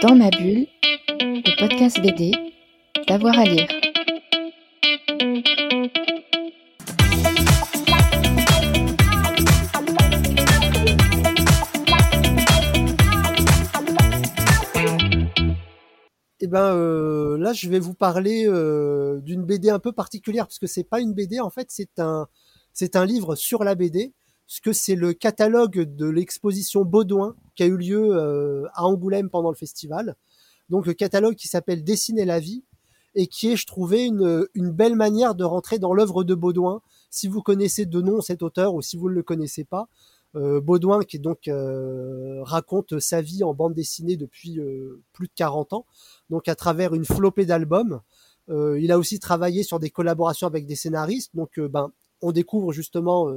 Dans ma bulle, le podcast BD, d'avoir à lire. Eh ben euh, là, je vais vous parler euh, d'une BD un peu particulière parce que c'est pas une BD en fait, c'est un livre sur la BD. Que c'est le catalogue de l'exposition Baudouin qui a eu lieu euh, à Angoulême pendant le festival. Donc le catalogue qui s'appelle Dessiner la vie et qui est, je trouvais, une, une belle manière de rentrer dans l'œuvre de Baudouin. Si vous connaissez de nom cet auteur ou si vous ne le connaissez pas, euh, Baudouin qui donc euh, raconte sa vie en bande dessinée depuis euh, plus de 40 ans, donc à travers une flopée d'albums. Euh, il a aussi travaillé sur des collaborations avec des scénaristes, donc euh, ben on découvre justement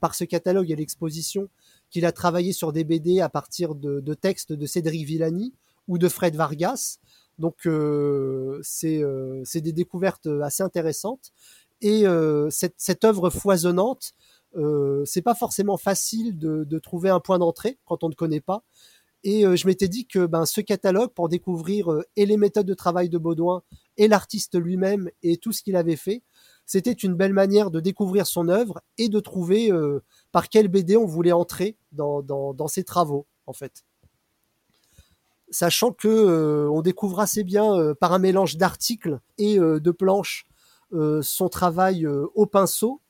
par ce catalogue et l'exposition qu'il a travaillé sur des BD à partir de, de, textes de Cédric Villani ou de Fred Vargas. Donc euh, c'est euh, des découvertes assez intéressantes et euh, cette, cette œuvre foisonnante, euh, c'est pas forcément facile de, de trouver un point d'entrée quand on ne connaît pas. Et je m'étais dit que ben, ce catalogue, pour découvrir et les méthodes de travail de Baudouin et l'artiste lui-même et tout ce qu'il avait fait, c'était une belle manière de découvrir son œuvre et de trouver euh, par quel BD on voulait entrer dans, ses travaux, en fait. Sachant que euh, on découvre assez bien euh, par un mélange d'articles et de planches son travail au pinceau,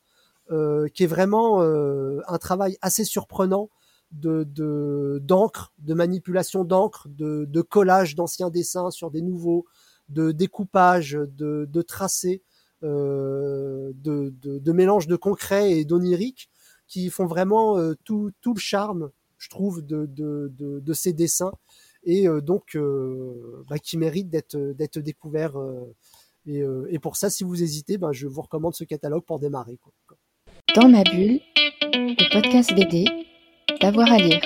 qui est vraiment un travail assez surprenant de d'encre, de, de, manipulation d'encre, de, de collage d'anciens dessins sur des nouveaux, de découpage, de, de tracés. Euh, de, de, de, mélange de concret et d'onirique qui font vraiment euh, tout, tout, le charme, je trouve, de, de ces dessins et euh, donc bah, qui méritent d'être découverts. Et, et, pour ça, si vous hésitez, ben, je vous recommande ce catalogue pour démarrer. Quoi. Dans ma bulle, le podcast BD, d'avoir à lire.